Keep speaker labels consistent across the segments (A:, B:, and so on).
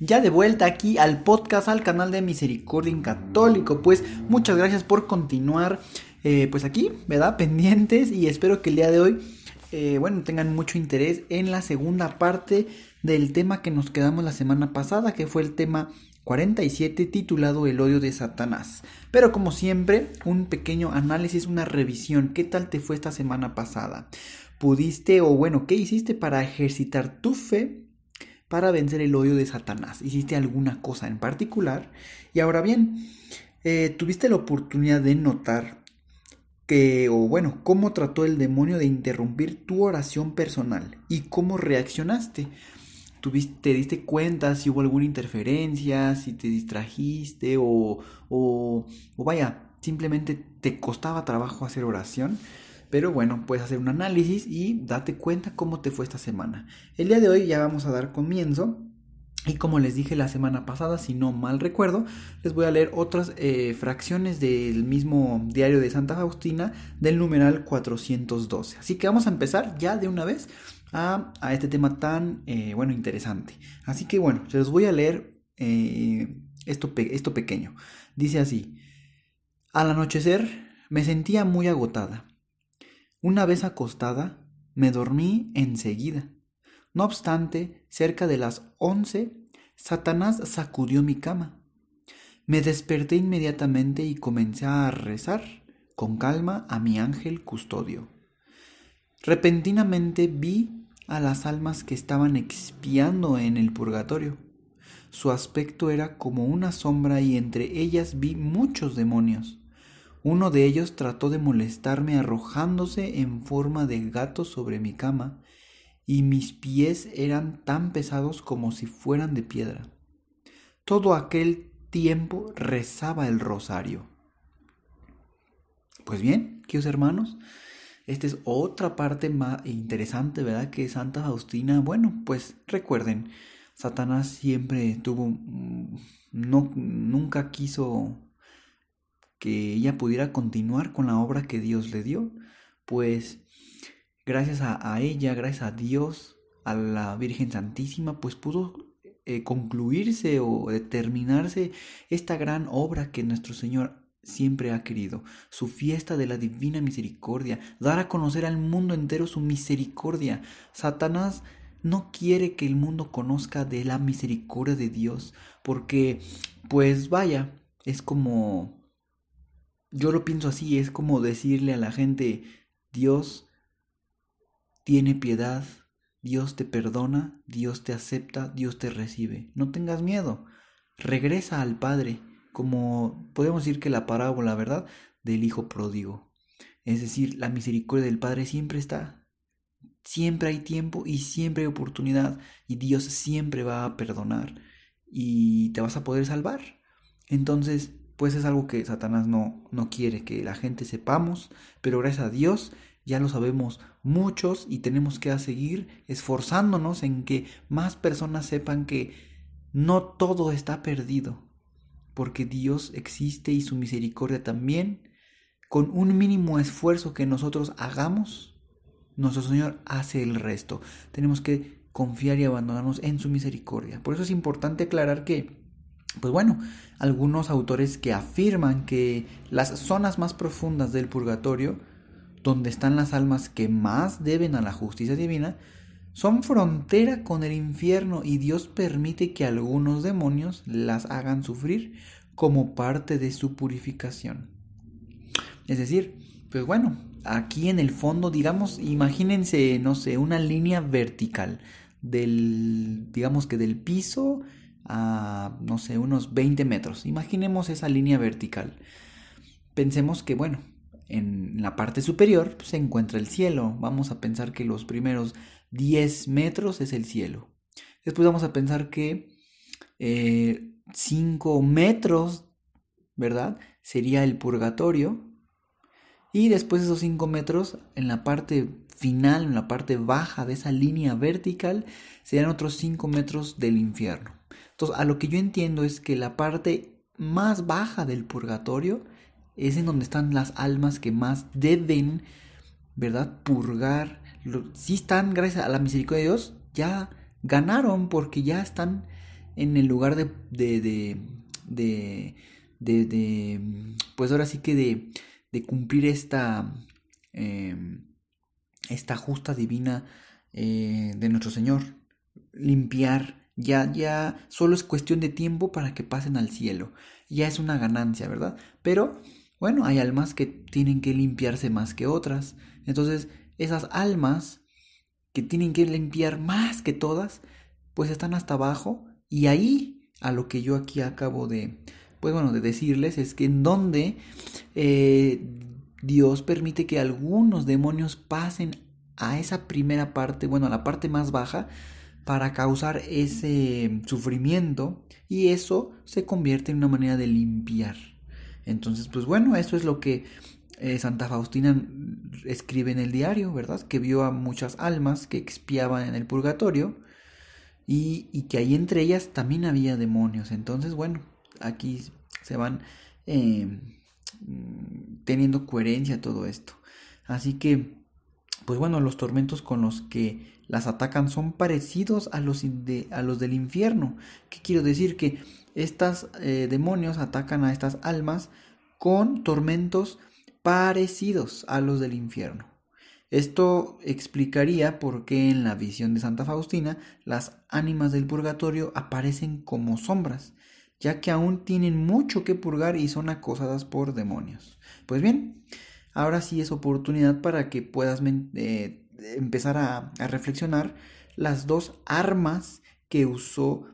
A: Ya de vuelta aquí al podcast, al canal de Misericordia en Católico. Pues muchas gracias por continuar, eh, pues aquí, ¿verdad? Pendientes y espero que el día de hoy, eh, bueno, tengan mucho interés en la segunda parte del tema que nos quedamos la semana pasada, que fue el tema 47 titulado El odio de Satanás. Pero como siempre, un pequeño análisis, una revisión. ¿Qué tal te fue esta semana pasada? ¿Pudiste o bueno, qué hiciste para ejercitar tu fe para vencer el odio de Satanás? ¿Hiciste alguna cosa en particular? Y ahora bien, eh, ¿tuviste la oportunidad de notar que, o bueno, cómo trató el demonio de interrumpir tu oración personal y cómo reaccionaste? te diste cuenta si hubo alguna interferencia, si te distrajiste o, o, o vaya, simplemente te costaba trabajo hacer oración. Pero bueno, puedes hacer un análisis y date cuenta cómo te fue esta semana. El día de hoy ya vamos a dar comienzo. Y como les dije la semana pasada, si no mal recuerdo, les voy a leer otras eh, fracciones del mismo diario de Santa Faustina del numeral 412. Así que vamos a empezar ya de una vez a, este tema tan, eh, bueno, interesante. Así que bueno, se los voy a leer eh, esto, esto pequeño. Dice así, al anochecer me sentía muy agotada. Una vez acostada, me dormí enseguida. No obstante, cerca de las once, Satanás sacudió mi cama. Me desperté inmediatamente y comencé a rezar con calma a mi ángel custodio. Repentinamente vi a las almas que estaban expiando en el purgatorio. Su aspecto era como una sombra y entre ellas vi muchos demonios. Uno de ellos trató de molestarme arrojándose en forma de gato sobre mi cama, y mis pies eran tan pesados como si fueran de piedra. Todo aquel tiempo rezaba el rosario. Pues bien, queridos hermanos, esta es otra parte más interesante, ¿verdad? Que Santa Faustina, bueno, pues recuerden, Satanás siempre tuvo, mm, no, nunca quiso que ella pudiera continuar con la obra que Dios le dio, pues gracias a, ella, gracias a Dios, a la Virgen Santísima, pues pudo eh, concluirse o determinarse esta gran obra que nuestro Señor siempre ha querido, su fiesta de la divina misericordia, dar a conocer al mundo entero su misericordia. Satanás no quiere que el mundo conozca de la misericordia de Dios, porque, pues vaya, es como, yo lo pienso así, es como decirle a la gente, Dios tiene piedad, Dios te perdona, Dios te acepta, Dios te recibe. No tengas miedo, regresa al Padre como podemos decir que la parábola, ¿verdad? Del hijo pródigo. Es decir, la misericordia del Padre siempre está. Siempre hay tiempo y siempre hay oportunidad y Dios siempre va a perdonar y te vas a poder salvar. Entonces, pues es algo que Satanás no, no quiere que la gente sepamos, pero gracias a Dios ya lo sabemos muchos y tenemos que seguir esforzándonos en que más personas sepan que no todo está perdido, porque Dios existe y su misericordia también, con un mínimo esfuerzo que nosotros hagamos, nuestro Señor hace el resto. Tenemos que confiar y abandonarnos en su misericordia. Por eso es importante aclarar que, pues bueno, algunos autores que afirman que las zonas más profundas del purgatorio, donde están las almas que más deben a la justicia divina, son frontera con el infierno y Dios permite que algunos demonios las hagan sufrir como parte de su purificación. Es decir, pues bueno, aquí en el fondo, digamos, imagínense, no sé, una línea vertical del, digamos que del piso a, no sé, unos 20 metros. Imaginemos esa línea vertical. Pensemos que, bueno, en la parte superior se encuentra el cielo. Vamos a pensar que los primeros 10 metros es el cielo. Después vamos a pensar que 5 metros, ¿verdad? Sería el purgatorio. Y después de esos 5 metros, en la parte final, en la parte baja de esa línea vertical, serían otros 5 metros del infierno. Entonces, a lo que yo entiendo es que la parte más baja del purgatorio es en donde están las almas que más deben, ¿verdad? Purgar. Si están, gracias a la misericordia de Dios, ya ganaron porque ya están en el lugar de, de, de, de, de pues ahora sí que de, de cumplir esta, em, esta justa divina eh, de nuestro Señor. Limpiar, ya, ya, solo es cuestión de tiempo para que pasen al cielo. Ya es una ganancia, ¿verdad? Pero, bueno, hay almas que tienen que limpiarse más que otras. Entonces, esas almas que tienen que limpiar más que todas, pues están hasta abajo. Y ahí, a lo que yo aquí acabo de, pues bueno, de decirles, es que en donde eh, Dios permite que algunos demonios pasen a esa primera parte, bueno, a la parte más baja, para causar ese sufrimiento y eso se convierte en una manera de limpiar. Entonces, pues bueno, eso es lo que eh, Santa Faustina escribe en el diario, ¿verdad? Que vio a muchas almas que expiaban en el purgatorio y, y que ahí entre ellas también había demonios. Entonces, bueno, aquí se van eh, teniendo coherencia todo esto. Así que, pues bueno, los tormentos con los que las atacan son parecidos a los, de, a los del infierno. ¿Qué quiero decir? Que estos eh, demonios atacan a estas almas con tormentos parecidos a los del infierno. Esto explicaría por qué en la visión de Santa Faustina las ánimas del purgatorio aparecen como sombras, ya que aún tienen mucho que purgar y son acosadas por demonios. Pues bien, ahora sí es oportunidad para que puedas eh, empezar a, reflexionar las dos armas que usó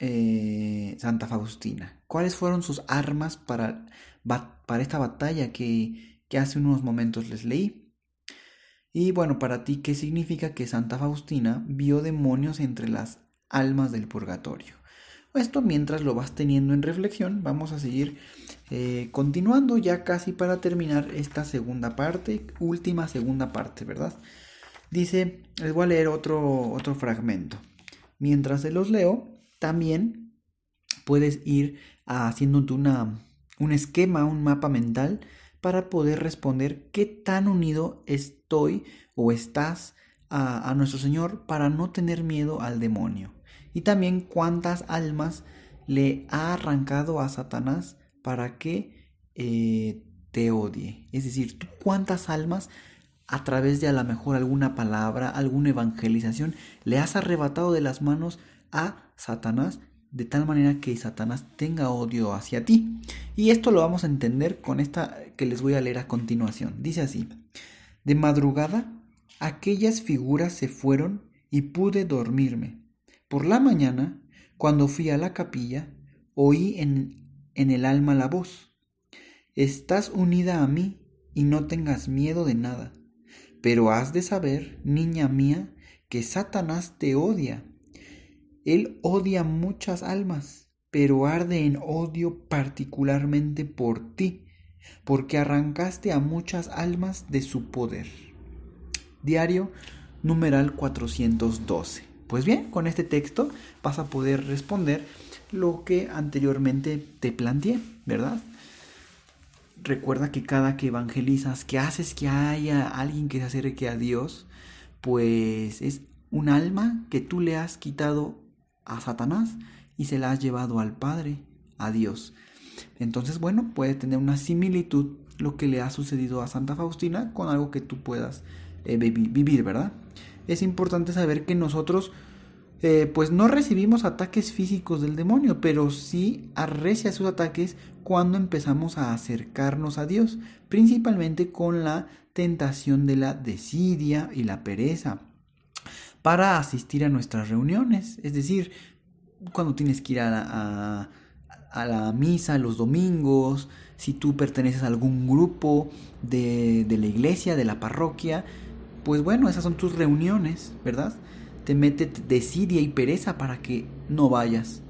A: eh, Santa Faustina. ¿Cuáles fueron sus armas para, para esta batalla que, que hace unos momentos les leí? Y bueno, para ti, ¿qué significa que Santa Faustina vio demonios entre las almas del purgatorio? Esto mientras lo vas teniendo en reflexión, vamos a seguir eh, continuando ya casi para terminar esta segunda parte, última segunda parte, ¿verdad? Dice, les voy a leer otro, otro fragmento. Mientras se los leo, también puedes ir haciéndote una, un esquema, un mapa mental para poder responder qué tan unido estoy o estás a, a nuestro Señor para no tener miedo al demonio y también cuántas almas le ha arrancado a Satanás para que eh, te odie. Es decir, cuántas almas a través de a lo mejor alguna palabra, alguna evangelización, le has arrebatado de las manos a Satanás de tal manera que Satanás tenga odio hacia ti. Y esto lo vamos a entender con esta que les voy a leer a continuación. Dice así, de madrugada aquellas figuras se fueron y pude dormirme. Por la mañana, cuando fui a la capilla, oí en, en el alma la voz. Estás unida a mí y no tengas miedo de nada. Pero has de saber, niña mía, que Satanás te odia. Él odia muchas almas, pero arde en odio particularmente por ti, porque arrancaste a muchas almas de su poder. Diario numeral 412. Pues bien, con este texto vas a poder responder lo que anteriormente te planteé, ¿verdad? Recuerda que cada que evangelizas, que haces que haya alguien que se acerque a Dios, pues es un alma que tú le has quitado a Satanás y se la has llevado al Padre, a Dios. Entonces, bueno, puede tener una similitud lo que le ha sucedido a Santa Faustina con algo que tú puedas eh, vivir, ¿verdad? Es importante saber que nosotros eh, pues no recibimos ataques físicos del demonio, pero sí arrecia sus ataques cuando empezamos a acercarnos a Dios, principalmente con la tentación de la desidia y la pereza para asistir a nuestras reuniones, es decir, cuando tienes que ir a, a, la misa los domingos, si tú perteneces a algún grupo de, de la iglesia, de la parroquia, pues bueno, esas son tus reuniones, ¿verdad? Te mete desidia y pereza para que no vayas.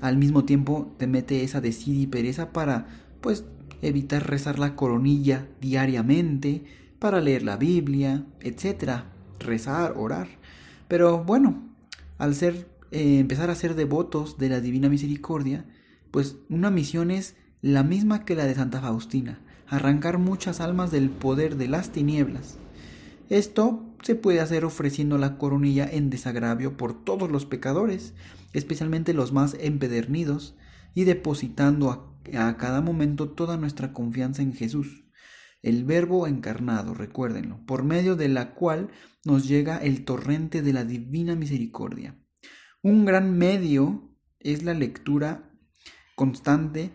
A: al mismo tiempo te mete esa desidia y pereza para, pues, evitar rezar la coronilla diariamente, para leer la Biblia, etcétera, rezar, orar. Pero bueno, al ser eh, empezar a ser devotos de la Divina Misericordia, pues una misión es la misma que la de Santa Faustina, arrancar muchas almas del poder de las tinieblas. Esto se puede hacer ofreciendo la coronilla en desagravio por todos los pecadores, especialmente los más empedernidos, y depositando a, cada momento toda nuestra confianza en Jesús, el Verbo encarnado, recuérdenlo, por medio de la cual nos llega el torrente de la divina misericordia. Un gran medio es la lectura constante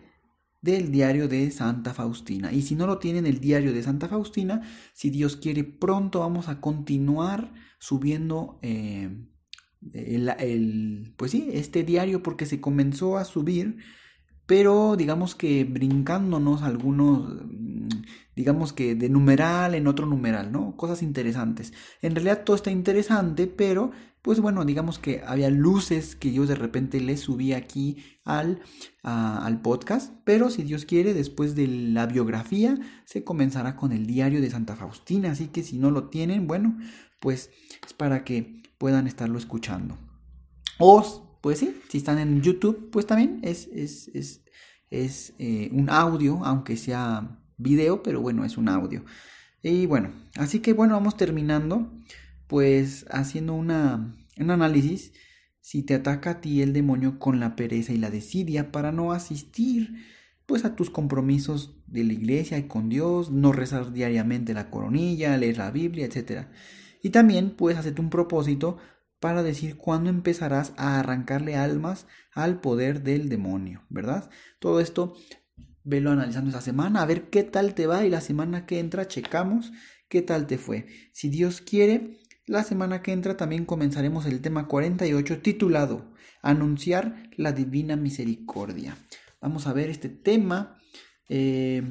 A: del diario de Santa Faustina. Y si no lo tienen el diario de Santa Faustina, si Dios quiere, pronto vamos a continuar subiendo eh, el, pues sí, este diario porque se comenzó a subir, pero digamos que brincándonos algunos digamos que de numeral en otro numeral, ¿no? Cosas interesantes. En realidad todo está interesante, pero pues bueno, digamos que había luces que yo de repente le subí aquí al, al podcast, pero si Dios quiere, después de la biografía se comenzará con el diario de Santa Faustina, así que si no lo tienen, bueno, pues es para que puedan estarlo escuchando. O, pues sí, si están en YouTube, pues también es, es, es, es eh, un audio, aunque sea video, pero bueno, es un audio. Y bueno, así que bueno, vamos terminando, pues haciendo una, un análisis si te ataca a ti el demonio con la pereza y la desidia para no asistir pues a tus compromisos de la iglesia y con Dios, no rezar diariamente la coronilla, leer la Biblia, etc. Y también puedes hacerte un propósito para decir cuándo empezarás a arrancarle almas al poder del demonio, ¿verdad? Todo esto velo analizando esa semana, a ver qué tal te va y la semana que entra checamos qué tal te fue. Si Dios quiere, la semana que entra también comenzaremos el tema 48 titulado Anunciar la Divina Misericordia. Vamos a ver este tema, eh,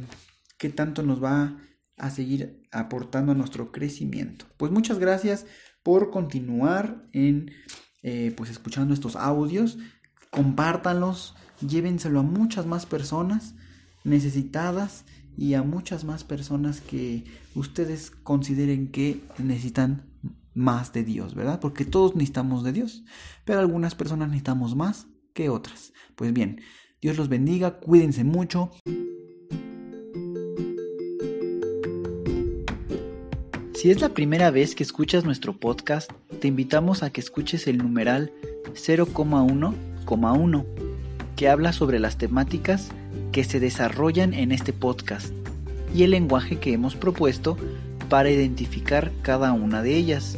A: qué tanto nos va a seguir aportando a nuestro crecimiento. Pues muchas gracias por continuar en eh, pues escuchando estos audios. Compártanlos, llévenselo a muchas más personas necesitadas y a muchas más personas que ustedes consideren que necesitan más de Dios, ¿verdad? Porque todos necesitamos de Dios, pero algunas personas necesitamos más que otras. Pues bien, Dios los bendiga, cuídense mucho. Si es la primera vez que escuchas nuestro podcast, te invitamos a que escuches el numeral 0,1,1, que habla sobre las temáticas que se desarrollan en este podcast y el lenguaje que hemos propuesto para identificar cada una de ellas